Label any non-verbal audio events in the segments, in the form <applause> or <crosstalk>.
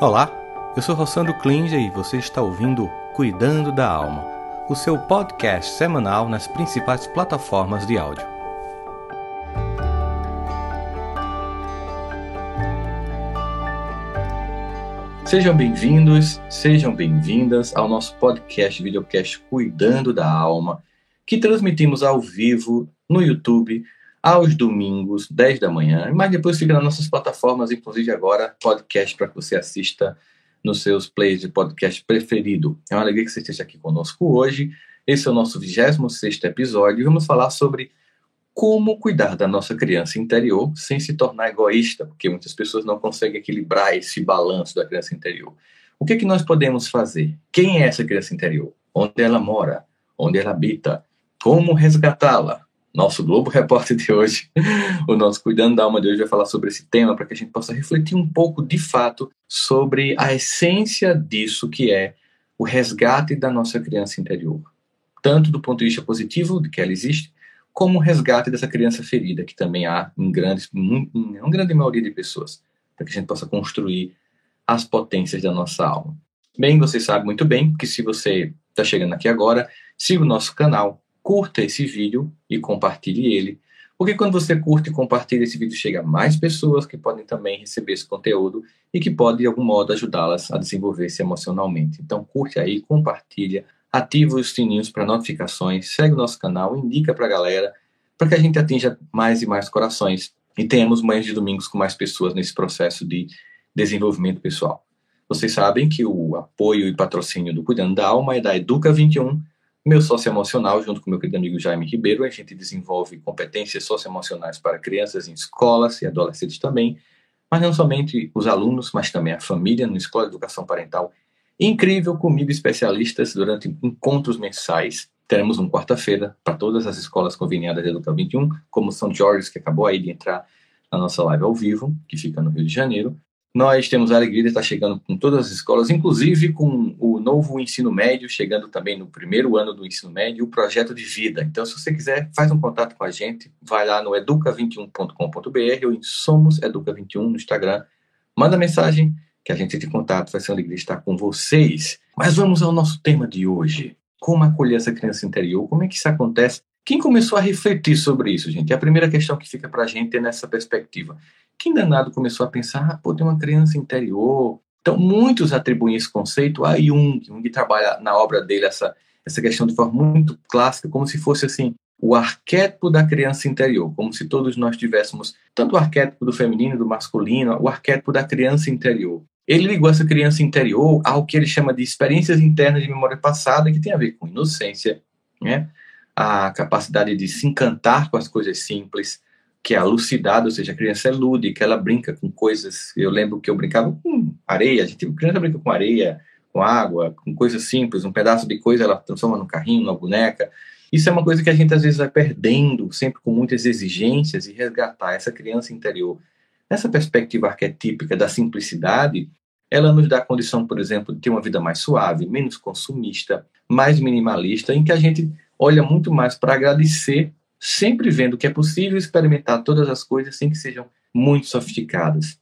Olá, eu sou Rossandro Klinger e você está ouvindo Cuidando da Alma, o seu podcast semanal nas principais plataformas de áudio. Sejam bem-vindos, sejam bem-vindas ao nosso podcast, videocast Cuidando da Alma, que transmitimos ao vivo no YouTube aos domingos, 10 da manhã, mas depois fica nas nossas plataformas, inclusive agora, podcast para que você assista nos seus plays de podcast preferido. É uma alegria que você esteja aqui conosco hoje. Esse é o nosso 26 episódio e vamos falar sobre como cuidar da nossa criança interior sem se tornar egoísta, porque muitas pessoas não conseguem equilibrar esse balanço da criança interior. O que, é que nós podemos fazer? Quem é essa criança interior? Onde ela mora? Onde ela habita? Como resgatá-la? Nosso Globo <laughs> Repórter de hoje, o nosso Cuidando da Alma de hoje vai falar sobre esse tema para que a gente possa refletir um pouco de fato sobre a essência disso que é o resgate da nossa criança interior. Tanto do ponto de vista positivo, de que ela existe, como o resgate dessa criança ferida, que também há em, grandes, em uma grande maioria de pessoas, para que a gente possa construir as potências da nossa alma. Bem, você sabe muito bem que se você está chegando aqui agora, siga o nosso canal, curta esse vídeo e compartilhe ele, porque quando você curte e compartilha esse vídeo, chega a mais pessoas que podem também receber esse conteúdo e que pode, de algum modo, ajudá-las a desenvolver-se emocionalmente. Então, curte aí, compartilha, ativa os sininhos para notificações, segue o nosso canal, indica para a galera, para que a gente atinja mais e mais corações e tenhamos manhãs de domingos com mais pessoas nesse processo de desenvolvimento pessoal. Vocês sabem que o apoio e patrocínio do Cuidando da Alma é da Educa 21, meu sócio emocional, junto com meu querido amigo Jaime Ribeiro, a gente desenvolve competências socioemocionais para crianças em escolas e adolescentes também, mas não somente os alunos, mas também a família, no Escola de Educação Parental. Incrível comigo, especialistas, durante encontros mensais. Teremos um quarta-feira para todas as escolas conveniadas de Educa 21, como São Jorge, que acabou aí de entrar na nossa live ao vivo, que fica no Rio de Janeiro. Nós temos a alegria de estar chegando com todas as escolas, inclusive com o novo ensino médio, chegando também no primeiro ano do ensino médio, o projeto de vida. Então, se você quiser, faz um contato com a gente, vai lá no educa21.com.br ou em Somos Educa21 no Instagram, manda mensagem que a gente entre em contato, vai ser uma alegria estar com vocês. Mas vamos ao nosso tema de hoje. Como acolher essa criança interior? Como é que isso acontece? Quem começou a refletir sobre isso, gente? É a primeira questão que fica para a gente nessa perspectiva. Quem danado começou a pensar, ah, pô, tem uma criança interior. Então, muitos atribuem esse conceito a Jung. Jung trabalha na obra dele essa, essa questão de forma muito clássica, como se fosse assim, o arquétipo da criança interior, como se todos nós tivéssemos tanto o arquétipo do feminino do masculino, o arquétipo da criança interior. Ele ligou essa criança interior ao que ele chama de experiências internas de memória passada, que tem a ver com inocência, né? a capacidade de se encantar com as coisas simples, que é a lucidade, ou seja, a criança é lúdica, ela brinca com coisas. Eu lembro que eu brincava com areia, a gente a criança brinca com areia, com água, com coisas simples, um pedaço de coisa ela transforma num carrinho, numa boneca. Isso é uma coisa que a gente às vezes vai perdendo, sempre com muitas exigências, e resgatar essa criança interior. Nessa perspectiva arquetípica da simplicidade, ela nos dá a condição, por exemplo, de ter uma vida mais suave, menos consumista, mais minimalista, em que a gente olha muito mais para agradecer sempre vendo que é possível experimentar todas as coisas sem que sejam muito sofisticadas.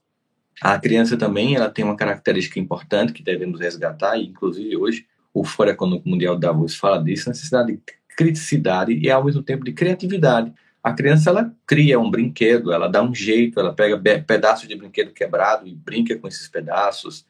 A criança também ela tem uma característica importante que devemos resgatar, e inclusive hoje o Fórum Econômico Mundial Davos fala disso, a necessidade de criticidade e ao mesmo tempo de criatividade. A criança ela cria um brinquedo, ela dá um jeito, ela pega pedaços de brinquedo quebrado e brinca com esses pedaços,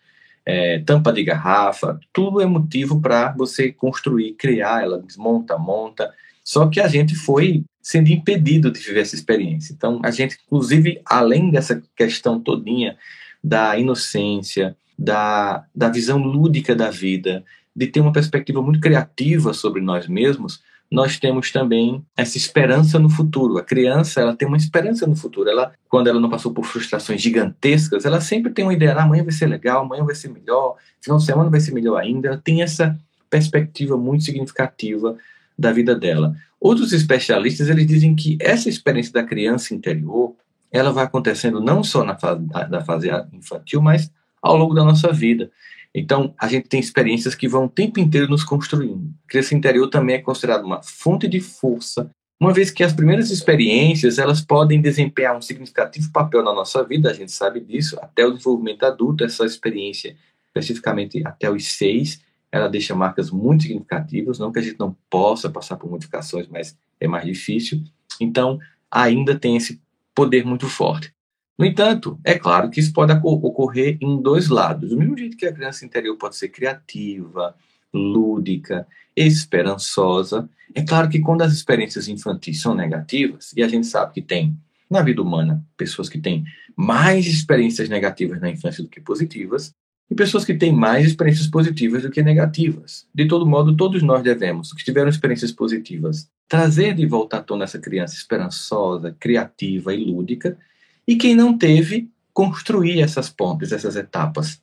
é, tampa de garrafa, tudo é motivo para você construir, criar, ela desmonta, monta. Só que a gente foi sendo impedido de viver essa experiência. Então, a gente, inclusive, além dessa questão todinha da inocência, da, da visão lúdica da vida, de ter uma perspectiva muito criativa sobre nós mesmos, nós temos também essa esperança no futuro. A criança, ela tem uma esperança no futuro. Ela, quando ela não passou por frustrações gigantescas, ela sempre tem uma ideia: ah, amanhã vai ser legal, amanhã vai ser melhor, final de semana vai ser melhor ainda. Ela tem essa perspectiva muito significativa da vida dela. Outros especialistas eles dizem que essa experiência da criança interior ela vai acontecendo não só na fase, fase infantil, mas ao longo da nossa vida. Então, a gente tem experiências que vão o tempo inteiro nos construindo. A criança interior também é considerada uma fonte de força, uma vez que as primeiras experiências elas podem desempenhar um significativo papel na nossa vida, a gente sabe disso, até o desenvolvimento adulto, essa experiência, especificamente até os seis, ela deixa marcas muito significativas, não que a gente não possa passar por modificações, mas é mais difícil. Então, ainda tem esse poder muito forte. No entanto, é claro que isso pode ocorrer em dois lados. Do mesmo jeito que a criança interior pode ser criativa, lúdica, esperançosa. É claro que quando as experiências infantis são negativas, e a gente sabe que tem na vida humana pessoas que têm mais experiências negativas na infância do que positivas, e pessoas que têm mais experiências positivas do que negativas. De todo modo, todos nós devemos, que tiveram experiências positivas, trazer de volta à tona essa criança esperançosa, criativa e lúdica, e quem não teve, construir essas pontes, essas etapas.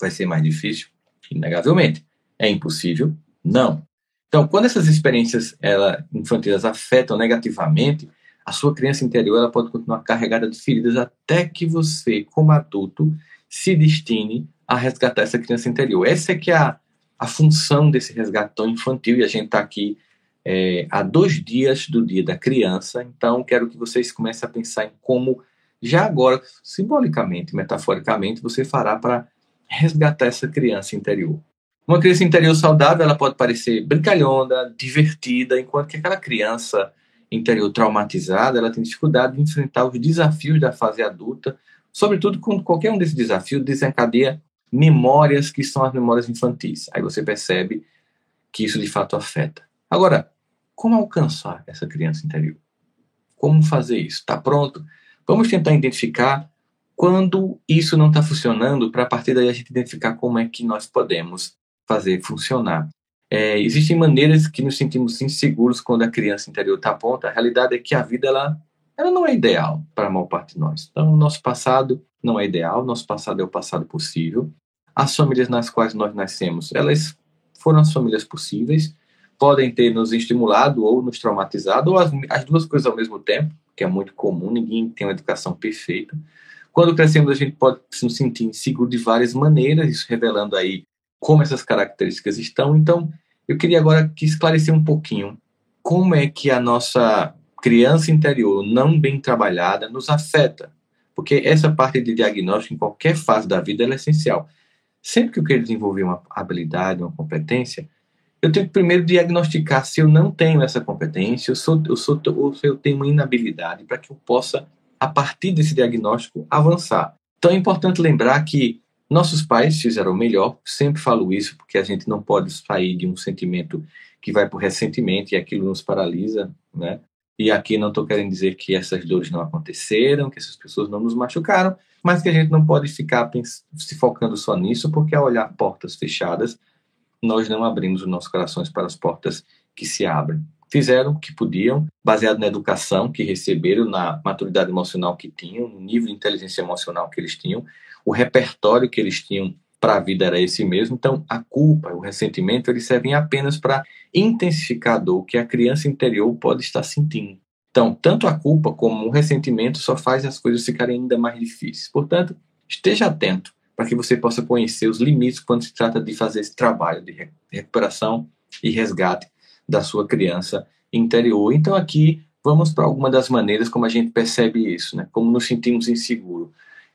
Vai ser mais difícil? Inegavelmente. É impossível? Não. Então, quando essas experiências ela, infantis afetam negativamente, a sua criança interior ela pode continuar carregada de feridas até que você, como adulto, se destine a resgatar essa criança interior. Essa é que é a, a função desse resgate tão infantil e a gente está aqui é, há dois dias do dia da criança, então quero que vocês comecem a pensar em como, já agora, simbolicamente, metaforicamente, você fará para resgatar essa criança interior. Uma criança interior saudável, ela pode parecer brincalhona, divertida, enquanto que aquela criança interior traumatizada, ela tem dificuldade de enfrentar os desafios da fase adulta, sobretudo quando qualquer um desses desafios desencadeia memórias que são as memórias infantis. Aí você percebe que isso de fato afeta. Agora, como alcançar essa criança interior? Como fazer isso? Está pronto? Vamos tentar identificar quando isso não está funcionando, para a partir daí a gente identificar como é que nós podemos fazer funcionar. É, existem maneiras que nos sentimos inseguros quando a criança interior está pronta. A realidade é que a vida ela, ela não é ideal para a maior parte de nós. Então, o nosso passado não é ideal, nosso passado é o passado possível. As famílias nas quais nós nascemos, elas foram as famílias possíveis, podem ter nos estimulado ou nos traumatizado, ou as, as duas coisas ao mesmo tempo, que é muito comum, ninguém tem uma educação perfeita. Quando crescemos, a gente pode se sentir inseguro de várias maneiras, isso revelando aí como essas características estão. Então, eu queria agora que esclarecer um pouquinho como é que a nossa criança interior não bem trabalhada nos afeta. Porque essa parte de diagnóstico em qualquer fase da vida é essencial. Sempre que eu quero desenvolver uma habilidade, uma competência, eu tenho que primeiro diagnosticar se eu não tenho essa competência, eu sou, eu sou, ou se eu tenho uma inabilidade, para que eu possa, a partir desse diagnóstico, avançar. Então é importante lembrar que nossos pais fizeram o melhor, sempre falo isso porque a gente não pode sair de um sentimento que vai o ressentimento e aquilo nos paralisa, né? E aqui não estou querendo dizer que essas dores não aconteceram, que essas pessoas não nos machucaram, mas que a gente não pode ficar se focando só nisso, porque ao olhar portas fechadas, nós não abrimos os nossos corações para as portas que se abrem. Fizeram o que podiam, baseado na educação que receberam, na maturidade emocional que tinham, no nível de inteligência emocional que eles tinham, o repertório que eles tinham para a vida era esse mesmo. Então, a culpa, o ressentimento, eles servem apenas para intensificar a dor que a criança interior pode estar sentindo. Então, tanto a culpa como o ressentimento só faz as coisas ficarem ainda mais difíceis. Portanto, esteja atento para que você possa conhecer os limites quando se trata de fazer esse trabalho de recuperação e resgate da sua criança interior. Então, aqui vamos para alguma das maneiras como a gente percebe isso, né? Como nos sentimos inseguros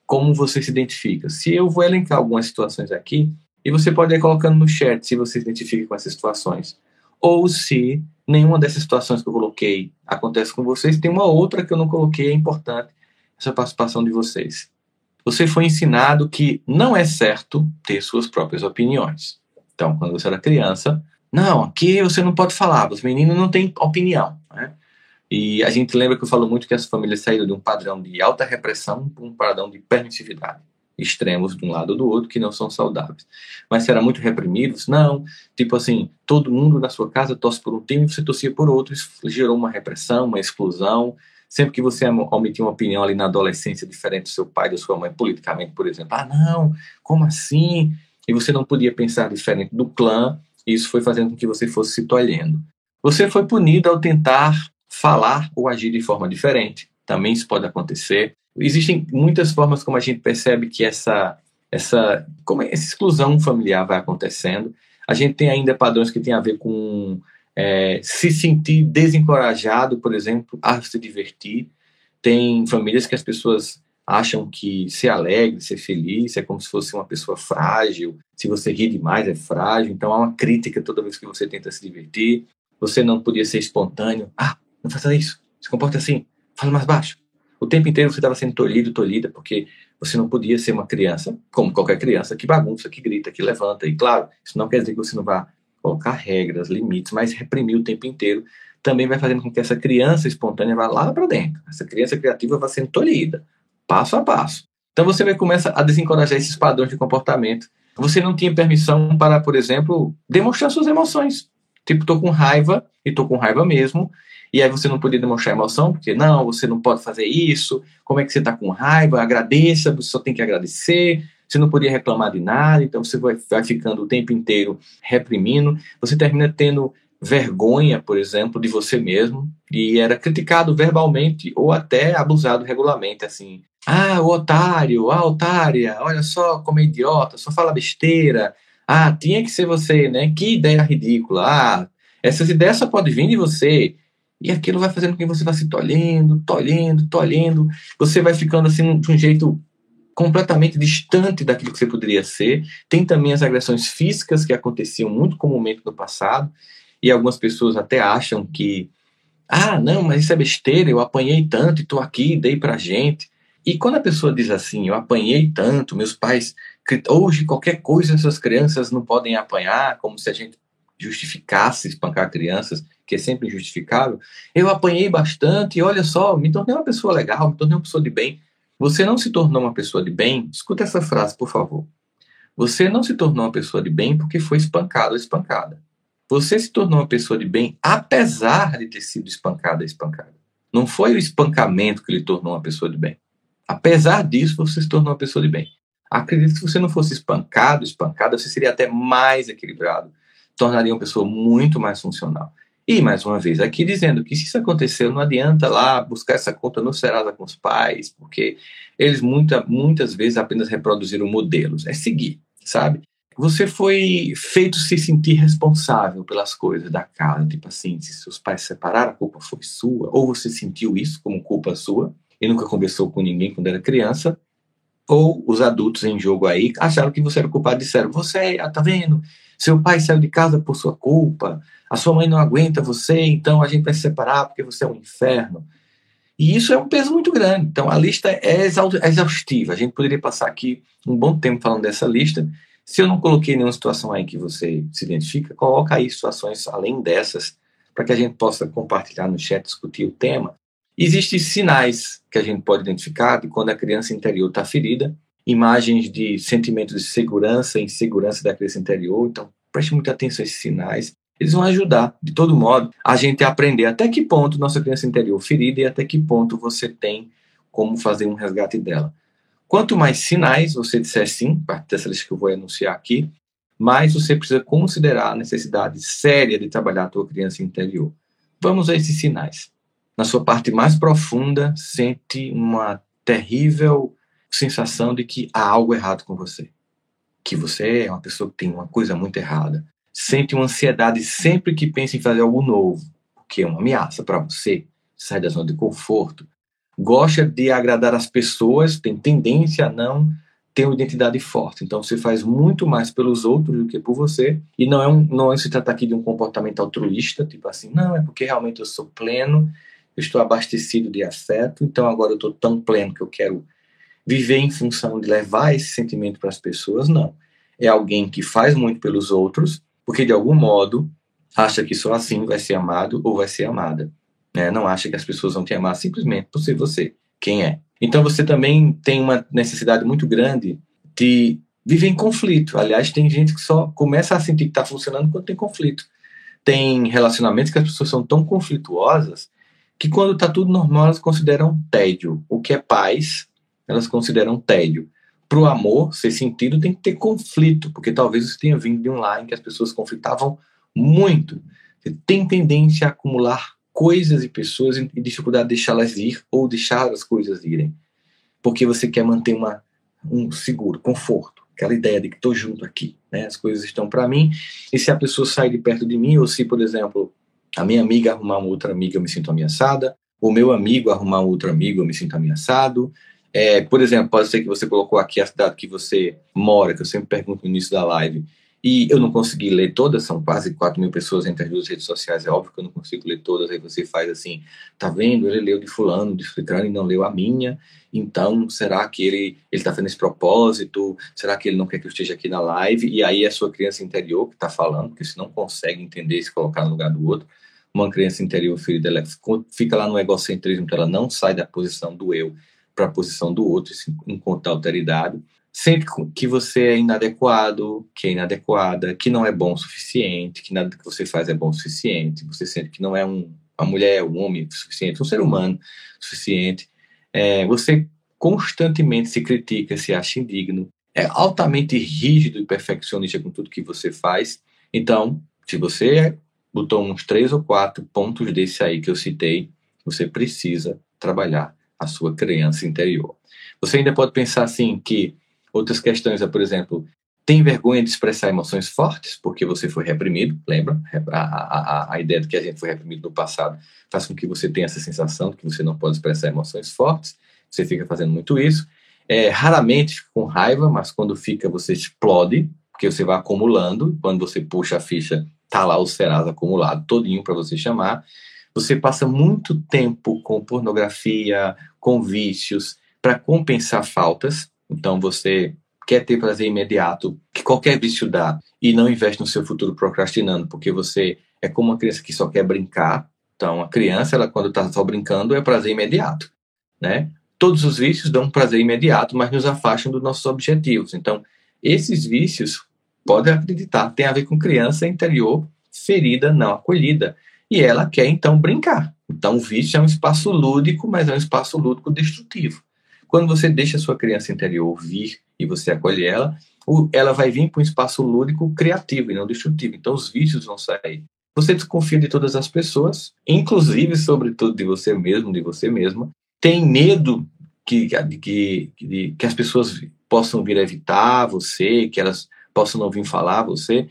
como você se identifica. Se eu vou elencar algumas situações aqui, e você pode ir colocando no chat se você se identifica com essas situações. Ou se nenhuma dessas situações que eu coloquei acontece com vocês, tem uma outra que eu não coloquei, é importante essa participação de vocês. Você foi ensinado que não é certo ter suas próprias opiniões. Então, quando você era criança, não, aqui você não pode falar, os meninos não têm opinião. E a gente lembra que eu falo muito que as famílias saíram de um padrão de alta repressão para um padrão de permissividade. Extremos de um lado ou do outro que não são saudáveis. Mas será muito reprimidos? Não. Tipo assim, todo mundo na sua casa torce por um time e você torcia por outro. Isso gerou uma repressão, uma exclusão. Sempre que você omitia uma opinião ali na adolescência diferente do seu pai, da sua mãe, politicamente, por exemplo. Ah, não, como assim? E você não podia pensar diferente do clã. Isso foi fazendo com que você fosse se tolhendo. Você foi punido ao tentar falar ou agir de forma diferente. Também isso pode acontecer. Existem muitas formas como a gente percebe que essa, essa, como essa exclusão familiar vai acontecendo. A gente tem ainda padrões que têm a ver com é, se sentir desencorajado, por exemplo, a se divertir. Tem famílias que as pessoas acham que ser alegre, ser feliz é como se fosse uma pessoa frágil. Se você ri demais, é frágil. Então há uma crítica toda vez que você tenta se divertir. Você não podia ser espontâneo. Ah, não faça isso. Se comporte assim. Fala mais baixo. O tempo inteiro você estava sendo tolhido, tolhida, porque você não podia ser uma criança, como qualquer criança, que bagunça, que grita, que levanta. E claro, isso não quer dizer que você não vá colocar regras, limites, mas reprimir o tempo inteiro também vai fazendo com que essa criança espontânea vá lá para dentro. Essa criança criativa vai sendo tolhida, passo a passo. Então você vai começar a desencorajar esses padrões de comportamento. Você não tinha permissão para, por exemplo, demonstrar suas emoções. Tipo, tô com raiva e tô com raiva mesmo. E aí você não podia demonstrar emoção, porque não, você não pode fazer isso. Como é que você está com raiva? Agradeça, você só tem que agradecer você não podia reclamar de nada, então você vai, vai ficando o tempo inteiro reprimindo, você termina tendo vergonha, por exemplo, de você mesmo, e era criticado verbalmente ou até abusado regularmente, assim. Ah, o otário, a otária, olha só como é idiota, só fala besteira. Ah, tinha que ser você, né? Que ideia ridícula. Ah, essas ideias só podem vir de você. E aquilo vai fazendo com que você vá se tolhendo, tolhendo, tolhendo. Você vai ficando assim de um jeito completamente distante daquilo que você poderia ser. Tem também as agressões físicas que aconteciam muito comumente no passado, e algumas pessoas até acham que, ah, não, mas isso é besteira, eu apanhei tanto e estou aqui, dei pra gente. E quando a pessoa diz assim, eu apanhei tanto, meus pais, hoje qualquer coisa essas crianças não podem apanhar, como se a gente justificasse espancar crianças, que é sempre injustificável. Eu apanhei bastante e olha só, me tornei uma pessoa legal, me tornei uma pessoa de bem. Você não se tornou uma pessoa de bem? Escuta essa frase, por favor. Você não se tornou uma pessoa de bem porque foi espancado ou espancada. Você se tornou uma pessoa de bem apesar de ter sido espancada ou espancada. Não foi o espancamento que lhe tornou uma pessoa de bem. Apesar disso, você se tornou uma pessoa de bem. Acredito que se você não fosse espancado, espancada, você seria até mais equilibrado. Tornaria uma pessoa muito mais funcional. E, mais uma vez, aqui dizendo que se isso aconteceu, não adianta lá buscar essa conta no Serasa com os pais, porque eles muita, muitas vezes apenas reproduziram modelos. É seguir, sabe? Você foi feito se sentir responsável pelas coisas da casa. Tipo assim, se seus pais se separaram, a culpa foi sua. Ou você sentiu isso como culpa sua e nunca conversou com ninguém quando era criança. Ou os adultos em jogo aí acharam que você era culpado e disseram: Você, ah, tá vendo? Seu pai saiu de casa por sua culpa a sua mãe não aguenta você, então a gente vai se separar porque você é um inferno. E isso é um peso muito grande. Então a lista é exaustiva. A gente poderia passar aqui um bom tempo falando dessa lista. Se eu não coloquei nenhuma situação aí que você se identifica, coloca aí situações além dessas para que a gente possa compartilhar no chat, discutir o tema. Existem sinais que a gente pode identificar de quando a criança interior está ferida, imagens de sentimentos de segurança insegurança da criança interior. Então, preste muita atenção a esses sinais. Eles vão ajudar, de todo modo, a gente a aprender até que ponto nossa criança interior ferida e até que ponto você tem como fazer um resgate dela. Quanto mais sinais você disser sim, parte dessa lista que eu vou anunciar aqui, mais você precisa considerar a necessidade séria de trabalhar a tua criança interior. Vamos a esses sinais. Na sua parte mais profunda, sente uma terrível sensação de que há algo errado com você. Que você é uma pessoa que tem uma coisa muito errada sente uma ansiedade sempre que pensa em fazer algo novo, porque é uma ameaça para você, sai da zona de conforto, gosta de agradar as pessoas, tem tendência a não ter uma identidade forte. Então você faz muito mais pelos outros do que por você. E não é um, não é se trata aqui de um comportamento altruísta, tipo assim, não, é porque realmente eu sou pleno, eu estou abastecido de afeto, então agora eu estou tão pleno que eu quero viver em função de levar esse sentimento para as pessoas. Não. É alguém que faz muito pelos outros porque de algum modo acha que só assim vai ser amado ou vai ser amada. Né? Não acha que as pessoas vão te amar simplesmente por ser você, quem é. Então você também tem uma necessidade muito grande de viver em conflito. Aliás, tem gente que só começa a sentir que está funcionando quando tem conflito. Tem relacionamentos que as pessoas são tão conflituosas que quando está tudo normal elas consideram tédio. O que é paz, elas consideram tédio para o amor ser sentido tem que ter conflito, porque talvez você tenha vindo de um lar em que as pessoas conflitavam muito. Você tem tendência a acumular coisas e pessoas e dificuldade de deixá-las ir ou deixar as coisas irem, porque você quer manter uma, um seguro, conforto, aquela ideia de que estou junto aqui, né? as coisas estão para mim, e se a pessoa sai de perto de mim, ou se, por exemplo, a minha amiga arrumar uma outra amiga, eu me sinto ameaçada. O meu amigo arrumar um outro amigo, eu me sinto ameaçado. É, por exemplo, pode ser que você colocou aqui a cidade que você mora, que eu sempre pergunto no início da live, e eu não consegui ler todas, são quase 4 mil pessoas entre as duas redes sociais, é óbvio que eu não consigo ler todas, aí você faz assim, tá vendo, ele leu de fulano, de fulano e não leu a minha, então será que ele está fazendo esse propósito, será que ele não quer que eu esteja aqui na live, e aí é a sua criança interior que está falando, porque você não consegue entender se colocar no lugar do outro, uma criança interior ferida, ela fica lá no egocentrismo, então ela não sai da posição do eu, para a posição do outro, encontrar alteridade. Sempre que você é inadequado, que é inadequada, que não é bom o suficiente, que nada que você faz é bom o suficiente, você sente que não é um, uma mulher, um homem suficiente, um ser humano suficiente, é, você constantemente se critica, se acha indigno, é altamente rígido e perfeccionista com tudo que você faz. Então, se você botou uns três ou quatro pontos desse aí que eu citei, você precisa trabalhar a sua criança interior. Você ainda pode pensar assim que outras questões é, por exemplo, tem vergonha de expressar emoções fortes porque você foi reprimido, lembra? A, a, a, ideia de que a gente foi reprimido no passado faz com que você tenha essa sensação de que você não pode expressar emoções fortes, você fica fazendo muito isso. É, raramente com raiva, mas quando fica você explode, porque você vai acumulando, quando você puxa a ficha, tá lá o Serasa acumulado todinho para você chamar. Você passa muito tempo com pornografia, com vícios, para compensar faltas. Então você quer ter prazer imediato, que qualquer vício dá, e não investe no seu futuro procrastinando, porque você é como uma criança que só quer brincar. Então, a criança, ela quando está só brincando, é prazer imediato, né? Todos os vícios dão prazer imediato, mas nos afastam dos nossos objetivos. Então, esses vícios, pode acreditar, tem a ver com criança interior ferida, não acolhida e ela quer então brincar. Então o vício é um espaço lúdico, mas é um espaço lúdico destrutivo. Quando você deixa a sua criança interior vir e você acolhe ela, ela vai vir para um espaço lúdico criativo e não destrutivo. Então os vícios vão sair. Você desconfia de todas as pessoas, inclusive, sobretudo, de você mesmo, de você mesma. Tem medo que, que, que, que as pessoas possam vir evitar você, que elas possam não vir falar você.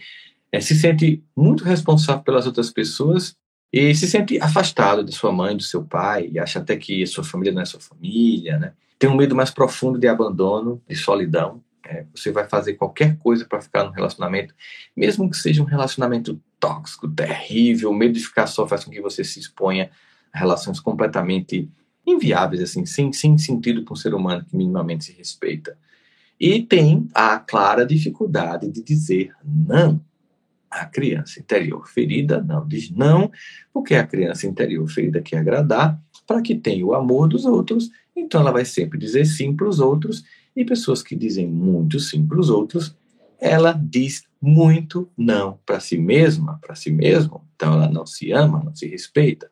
É, se sente muito responsável pelas outras pessoas e se sente afastado de sua mãe, do seu pai, e acha até que sua família não é sua família, né? Tem um medo mais profundo de abandono, de solidão. É, você vai fazer qualquer coisa para ficar no relacionamento, mesmo que seja um relacionamento tóxico, terrível, o medo de ficar só faz com que você se exponha a relações completamente inviáveis, assim, sem, sem sentido para um ser humano que minimamente se respeita. E tem a clara dificuldade de dizer não a criança interior ferida não diz não, porque a criança interior ferida quer agradar para que tenha o amor dos outros, então ela vai sempre dizer sim para os outros, e pessoas que dizem muito sim para os outros, ela diz muito não para si mesma, para si mesmo, então ela não se ama, não se respeita.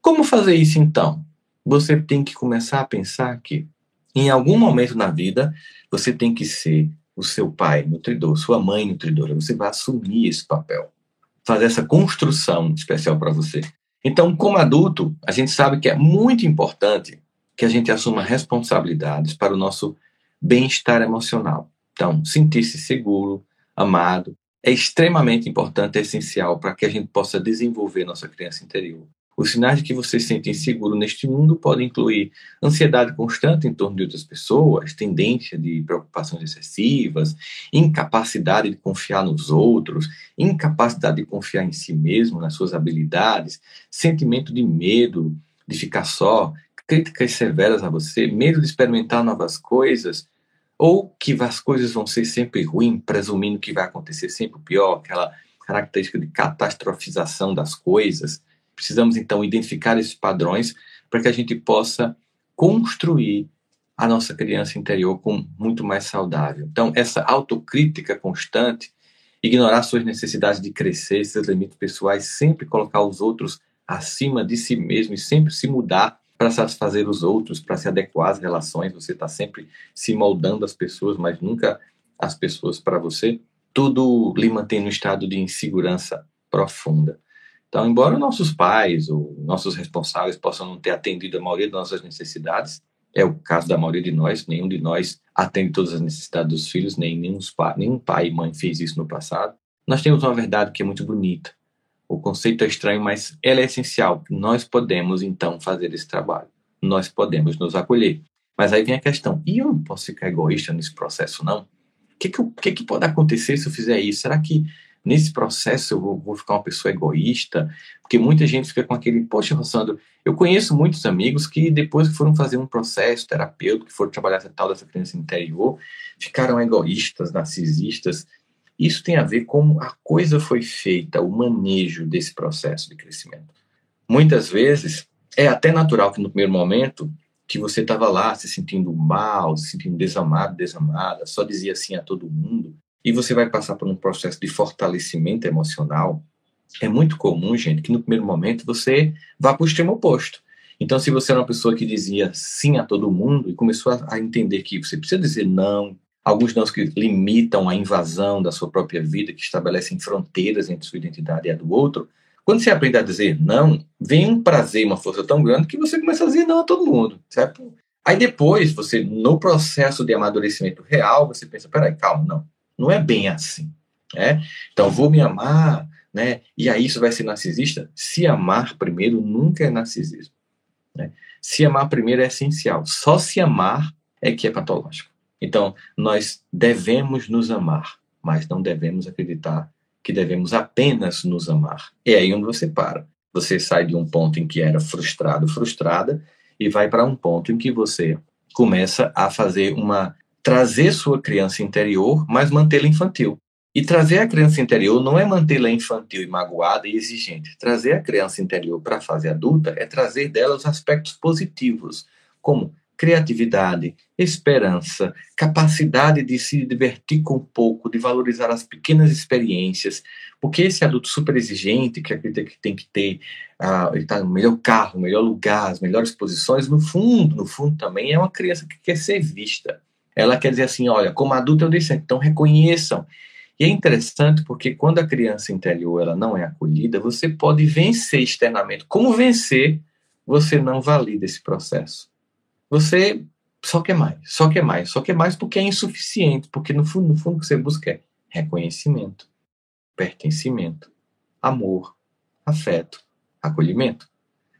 Como fazer isso então? Você tem que começar a pensar que em algum momento na vida você tem que ser o seu pai nutridor, sua mãe nutridora, você vai assumir esse papel, fazer essa construção especial para você. Então, como adulto, a gente sabe que é muito importante que a gente assuma responsabilidades para o nosso bem-estar emocional. Então, sentir-se seguro, amado, é extremamente importante, é essencial para que a gente possa desenvolver nossa criança interior. Os sinais de que você se sente inseguro neste mundo podem incluir ansiedade constante em torno de outras pessoas, tendência de preocupações excessivas, incapacidade de confiar nos outros, incapacidade de confiar em si mesmo, nas suas habilidades, sentimento de medo de ficar só, críticas severas a você, medo de experimentar novas coisas, ou que as coisas vão ser sempre ruins, presumindo que vai acontecer sempre o pior, aquela característica de catastrofização das coisas Precisamos, então, identificar esses padrões para que a gente possa construir a nossa criança interior com muito mais saudável. Então, essa autocrítica constante, ignorar suas necessidades de crescer, seus limites pessoais, sempre colocar os outros acima de si mesmo e sempre se mudar para satisfazer os outros, para se adequar às relações. Você está sempre se moldando as pessoas, mas nunca as pessoas para você. Tudo lhe mantém no estado de insegurança profunda. Então, embora nossos pais ou nossos responsáveis possam não ter atendido a maioria das nossas necessidades, é o caso da maioria de nós, nenhum de nós atende todas as necessidades dos filhos, nem nenhum, nenhum pai e mãe fez isso no passado. Nós temos uma verdade que é muito bonita. O conceito é estranho, mas ela é essencial. Nós podemos, então, fazer esse trabalho. Nós podemos nos acolher. Mas aí vem a questão: e eu não posso ficar egoísta nesse processo, não? O que, que, que, que pode acontecer se eu fizer isso? Será que nesse processo eu vou, vou, ficar uma pessoa egoísta? Porque muita gente fica com aquele, poxa, Rossandro, eu conheço muitos amigos que depois que foram fazer um processo terapêutico, que foram trabalhar essa tal dessa criança interior, ficaram egoístas, narcisistas. Isso tem a ver com a coisa foi feita, o manejo desse processo de crescimento. Muitas vezes é até natural que no primeiro momento que você estava lá se sentindo mal, se sentindo desamado, desamada, só dizia sim a todo mundo, e você vai passar por um processo de fortalecimento emocional, é muito comum, gente, que no primeiro momento você vá para o extremo oposto. Então, se você era uma pessoa que dizia sim a todo mundo e começou a, entender que você precisa dizer não, alguns não que limitam a invasão da sua própria vida, que estabelecem fronteiras entre sua identidade e a do outro, quando você aprende a dizer não, vem um prazer, uma força tão grande que você começa a dizer não a todo mundo, certo? Aí depois, você, no processo de amadurecimento real, você pensa, peraí, calma, não, não é bem assim, né? Então, vou me amar, né? E aí isso vai ser narcisista? Se amar primeiro nunca é narcisismo, né? Se amar primeiro é essencial. Só se amar é que é patológico. Então, nós devemos nos amar, mas não devemos acreditar que devemos apenas nos amar. É aí onde você para. Você sai de um ponto em que era frustrado, frustrada, e vai para um ponto em que você começa a fazer uma trazer sua criança interior, mas mantê-la infantil. E trazer a criança interior não é mantê-la infantil e magoada e exigente. Trazer a criança interior para a fase adulta é trazer dela os aspectos positivos, como criatividade, esperança, capacidade de se divertir com pouco, de valorizar as pequenas experiências, porque esse adulto super exigente, que acredita que tem que ter, uh, ele tá no melhor carro, melhor lugar, as melhores posições, no fundo, no fundo também é uma criança que quer ser vista. Ela quer dizer assim, olha, como adulto eu disse, então reconheçam. E é interessante porque quando a criança interior ela não é acolhida, você pode vencer externamente. Como vencer? Você não valida esse processo você só quer mais, só quer mais, só quer mais porque é insuficiente, porque no fundo, no fundo o que você busca é reconhecimento, pertencimento, amor, afeto, acolhimento.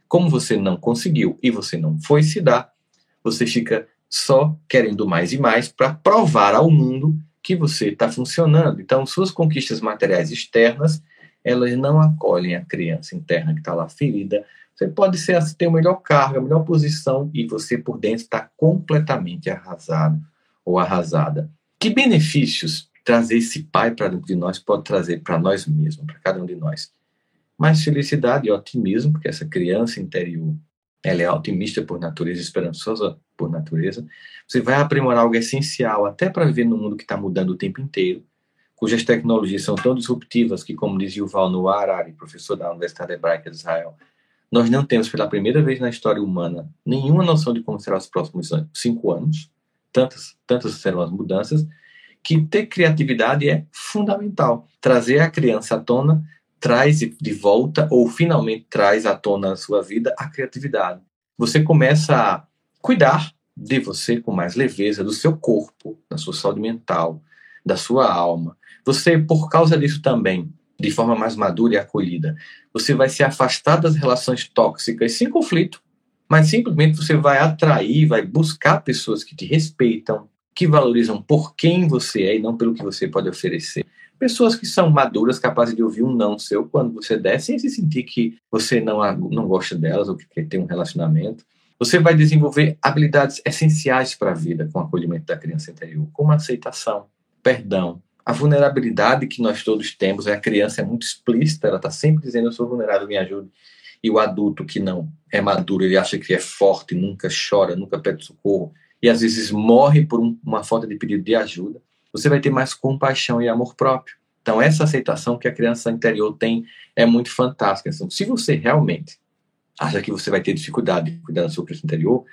Como você não conseguiu e você não foi se dar, você fica só querendo mais e mais para provar ao mundo que você está funcionando. Então, suas conquistas materiais externas, elas não acolhem a criança interna que está lá ferida, você pode ser, ter o melhor cargo, a melhor posição e você por dentro está completamente arrasado ou arrasada. Que benefícios trazer esse pai para dentro de nós pode trazer para nós mesmos, para cada um de nós? Mais felicidade e otimismo, porque essa criança interior ela é otimista por natureza, esperançosa por natureza. Você vai aprimorar algo essencial até para viver num mundo que está mudando o tempo inteiro, cujas tecnologias são tão disruptivas que, como diz Yuval Noah Harari, professor da Universidade Hebraica de Israel, nós não temos, pela primeira vez na história humana, nenhuma noção de como serão os próximos cinco anos, tantas, tantas serão as mudanças, que ter criatividade é fundamental. Trazer a criança à tona traz de volta, ou finalmente traz à tona na sua vida, a criatividade. Você começa a cuidar de você com mais leveza, do seu corpo, da sua saúde mental, da sua alma. Você, por causa disso também, de forma mais madura e acolhida. Você vai se afastar das relações tóxicas sem conflito, mas simplesmente você vai atrair, vai buscar pessoas que te respeitam, que valorizam por quem você é e não pelo que você pode oferecer. Pessoas que são maduras, capazes de ouvir um não seu quando você der, sem se sentir que você não, não gosta delas ou que ter um relacionamento. Você vai desenvolver habilidades essenciais para a vida com o acolhimento da criança interior, como aceitação, perdão, a vulnerabilidade que nós todos temos, a criança é muito explícita, ela está sempre dizendo: Eu sou vulnerável, me ajude. E o adulto que não é maduro, ele acha que é forte, nunca chora, nunca pede socorro, e às vezes morre por um, uma falta de pedido de ajuda. Você vai ter mais compaixão e amor próprio. Então, essa aceitação que a criança interior tem é muito fantástica. Então, se você realmente acha que você vai ter dificuldade de cuidar da sua criança interior,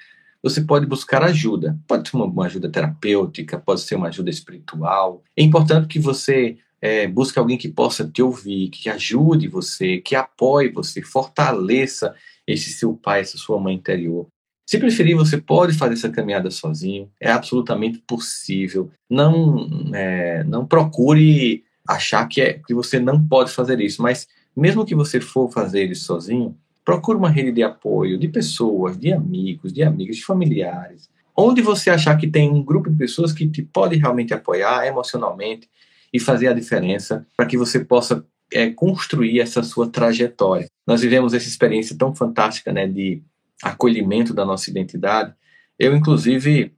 você pode buscar ajuda. Pode ser uma, ajuda terapêutica, pode ser uma ajuda espiritual. É importante que você é, busque alguém que possa te ouvir, que ajude você, que apoie você, fortaleça esse seu pai, essa sua mãe interior. Se preferir, você pode fazer essa caminhada sozinho. É absolutamente possível. Não, é, não procure achar que, é, que você não pode fazer isso, mas mesmo que você for fazer isso sozinho, procure uma rede de apoio de pessoas, de amigos, de amigas, de familiares, onde você achar que tem um grupo de pessoas que te pode realmente apoiar emocionalmente e fazer a diferença para que você possa é, construir essa sua trajetória. Nós vivemos essa experiência tão fantástica né, de acolhimento da nossa identidade. Eu, inclusive,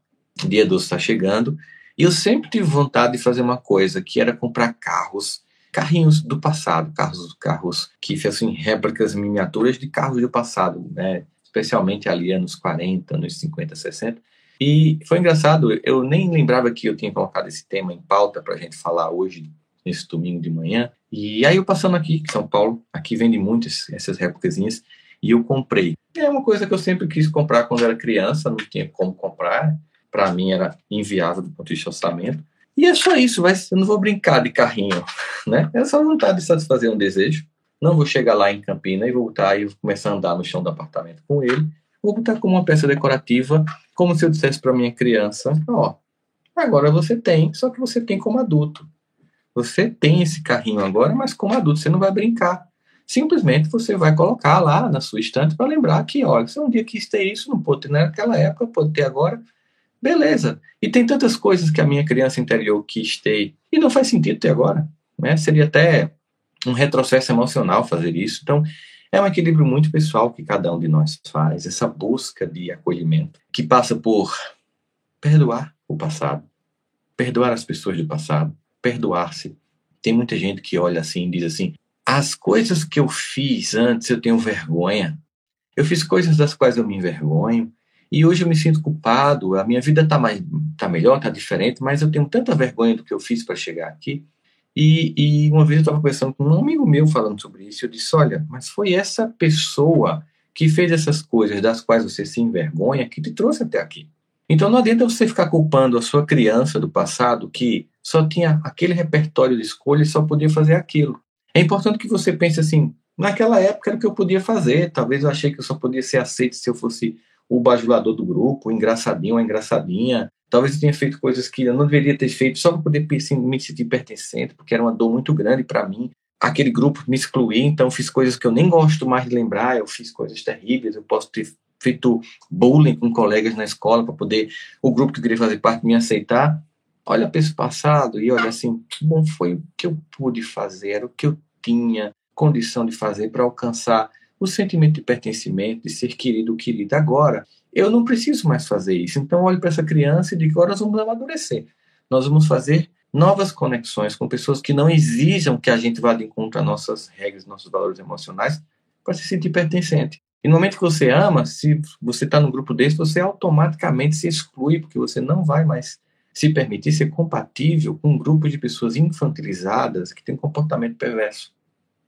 Dia Doce está chegando, e eu sempre tive vontade de fazer uma coisa, que era comprar carros, carrinhos do passado, carros, carros que fossem réplicas miniaturas de carros do passado, né? especialmente ali anos 40, anos 50, 60. E foi engraçado, eu nem lembrava que eu tinha colocado esse tema em pauta para a gente falar hoje, nesse domingo de manhã. E aí eu passando aqui, São Paulo, aqui vende muitas essas réplicazinhas, e eu comprei. É uma coisa que eu sempre quis comprar quando era criança, não tinha como comprar, para mim era inviável do ponto de vista orçamento. E é só isso, vai, eu não vou brincar de carrinho, né? É só vontade de satisfazer um desejo. Não vou chegar lá em Campina e voltar e começar a andar no chão do apartamento com ele. Vou botar como uma peça decorativa, como se eu dissesse para minha criança: ó, agora você tem, só que você tem como adulto. Você tem esse carrinho agora, mas como adulto você não vai brincar. Simplesmente você vai colocar lá na sua estante para lembrar que, olha, se um dia quis ter isso, não pôde ter naquela época, pode ter agora. Beleza. E tem tantas coisas que a minha criança interior quis ter e não faz sentido ter agora. Né? Seria até um retrocesso emocional fazer isso. Então, é um equilíbrio muito pessoal que cada um de nós faz, essa busca de acolhimento, que passa por perdoar o passado, perdoar as pessoas do passado, perdoar-se. Tem muita gente que olha assim e diz assim: as coisas que eu fiz antes eu tenho vergonha. Eu fiz coisas das quais eu me envergonho. E hoje eu me sinto culpado, a minha vida está tá melhor, está diferente, mas eu tenho tanta vergonha do que eu fiz para chegar aqui. E, e, uma vez eu estava conversando com um amigo meu falando sobre isso, eu disse, olha, mas foi essa pessoa que fez essas coisas das quais você se envergonha que te trouxe até aqui. Então não adianta você ficar culpando a sua criança do passado que só tinha aquele repertório de escolha e só podia fazer aquilo. É importante que você pense assim, naquela época era o que eu podia fazer, talvez eu achei que eu só podia ser aceito se eu fosse o bajulador do grupo, o engraçadinho, a engraçadinha. Talvez eu tenha feito coisas que eu não deveria ter feito só para poder me sentir pertencente, porque era uma dor muito grande para mim. Aquele grupo me excluía, então fiz coisas que eu nem gosto mais de lembrar, eu fiz coisas terríveis, eu posso ter feito bullying com colegas na escola para poder o grupo que eu queria fazer parte me aceitar. Olha para esse passado e olha assim, bom foi o que eu pude fazer, o que eu tinha condição de fazer para alcançar o sentimento de pertencimento, de ser querido querida. Agora, eu não preciso mais fazer isso. Então, olhe para essa criança e diga: agora nós vamos amadurecer. Nós vamos fazer novas conexões com pessoas que não exijam que a gente vá de encontro às nossas regras, nossos valores emocionais, para se sentir pertencente. E no momento que você ama, se você está num grupo desse, você automaticamente se exclui, porque você não vai mais se permitir ser compatível com um grupo de pessoas infantilizadas que tem um comportamento perverso.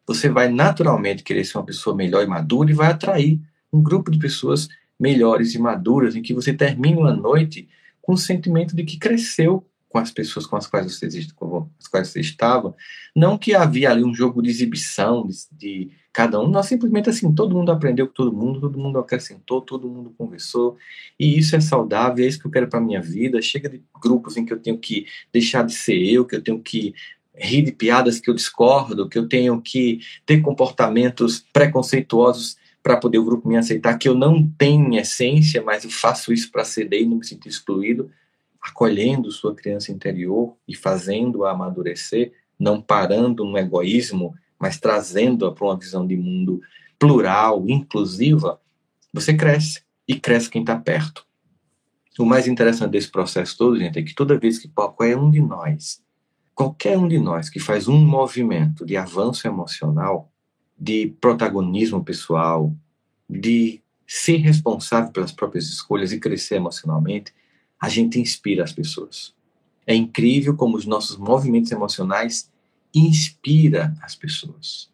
Você vai naturalmente querer ser uma pessoa melhor e madura e vai atrair um grupo de pessoas melhores e maduras em que você termine uma noite com o sentimento de que cresceu com as pessoas com as quais você, com as quais você estava. Não que havia ali um jogo de exibição de, de cada um, não, simplesmente assim, todo mundo aprendeu com todo mundo, todo mundo acrescentou, todo mundo conversou, e isso é saudável, é isso que eu quero para minha vida. Chega de grupos em que eu tenho que deixar de ser eu, que eu tenho que rir de piadas que eu discordo, que eu tenho que ter comportamentos preconceituosos para poder o grupo me aceitar, que eu não tenho essência, mas eu faço isso para ceder e não me sentir excluído, acolhendo sua criança interior e fazendo-a amadurecer, não parando no egoísmo, mas trazendo-a para uma visão de mundo plural, inclusiva, você cresce e cresce quem está perto. O mais interessante desse processo todo, gente, é que toda vez que qualquer um de nós qualquer um de nós que faz um movimento de avanço emocional, de protagonismo pessoal, de ser responsável pelas próprias escolhas e crescer emocionalmente, a gente inspira as pessoas. É incrível como os nossos movimentos emocionais inspira as pessoas.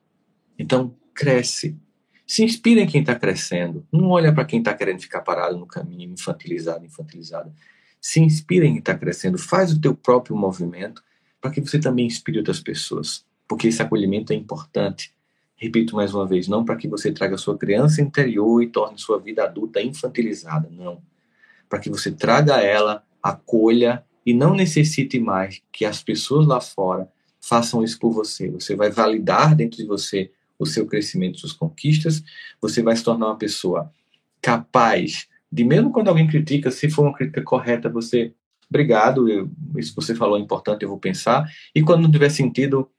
Então, cresce. Se inspira em quem está crescendo. Não olha para quem está querendo ficar parado no caminho, infantilizado, infantilizada. Se inspira em quem está crescendo. Faz o teu próprio movimento para que você também inspire outras pessoas, porque esse acolhimento é importante. Repito mais uma vez, não para que você traga sua criança interior e torne sua vida adulta infantilizada, não. Para que você traga ela, acolha e não necessite mais que as pessoas lá fora façam isso por você. Você vai validar dentro de você o seu crescimento, suas conquistas. Você vai se tornar uma pessoa capaz de, mesmo quando alguém critica, se for uma crítica correta, você, obrigado, eu, isso que você falou é importante, eu vou pensar. E quando não tiver sentido,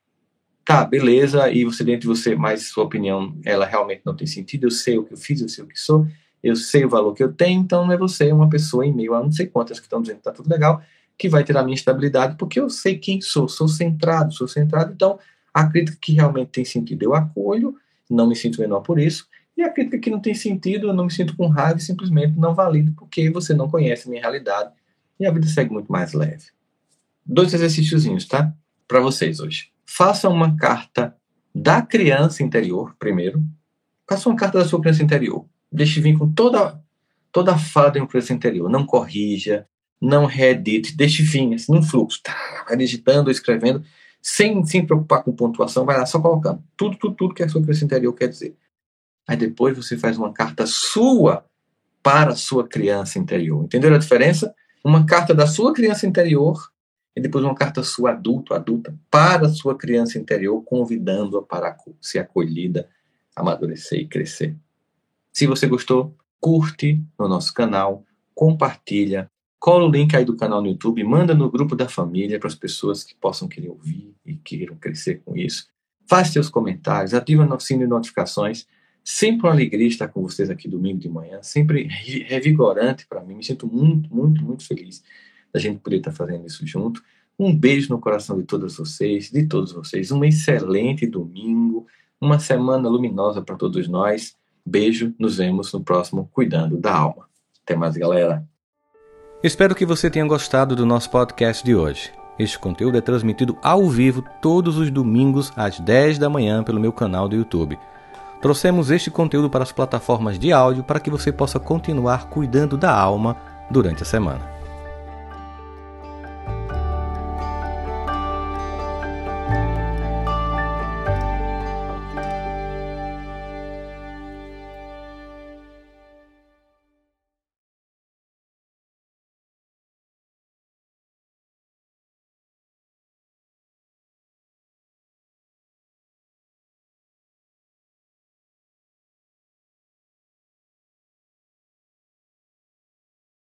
tá, beleza, e você dentro de você, mas sua opinião, ela realmente não tem sentido, eu sei o que eu fiz, eu sei o que sou, eu sei o valor que eu tenho, então não é você, é uma pessoa em meio a não sei quantas que estão dizendo que tá tudo legal, que vai ter a minha estabilidade, porque eu sei quem sou, sou centrado, sou centrado, então a crítica que realmente tem sentido eu acolho, não me sinto menor por isso, e a crítica que não tem sentido, eu não me sinto com raiva e simplesmente não valido, porque você não conhece a minha realidade e a vida segue muito mais leve. Dois exercíciozinhos, tá? Para vocês hoje. Faça uma carta da criança interior, primeiro. Faça uma carta da sua criança interior. Deixe vir com toda, toda a fala da criança interior. Não corrija, não reedite, deixe vir, assim, num fluxo. Tá, vai digitando, escrevendo, sem se preocupar com pontuação, vai lá só colocando tudo, tudo, tudo que a sua criança interior quer dizer. Aí depois você faz uma carta sua para a sua criança interior. Entenderam a diferença? Uma carta da sua criança interior e depois uma carta sua adulto, adulta, para a sua criança interior, convidando-a para ser acolhida, amadurecer e crescer. Se você gostou, curte no nosso canal, compartilha, cola o link aí do canal no YouTube, manda no grupo da família para as pessoas que possam querer ouvir e queiram crescer com isso. Faz seus comentários, ativa o sininho de notificações Sempre uma alegria estar com vocês aqui domingo de manhã, sempre revigorante para mim. Me sinto muito, muito, muito feliz da gente poder estar fazendo isso junto. Um beijo no coração de todas vocês, de todos vocês. Um excelente domingo, uma semana luminosa para todos nós. Beijo, nos vemos no próximo Cuidando da Alma. Até mais, galera. Espero que você tenha gostado do nosso podcast de hoje. Este conteúdo é transmitido ao vivo todos os domingos às 10 da manhã pelo meu canal do YouTube. Trouxemos este conteúdo para as plataformas de áudio para que você possa continuar cuidando da alma durante a semana.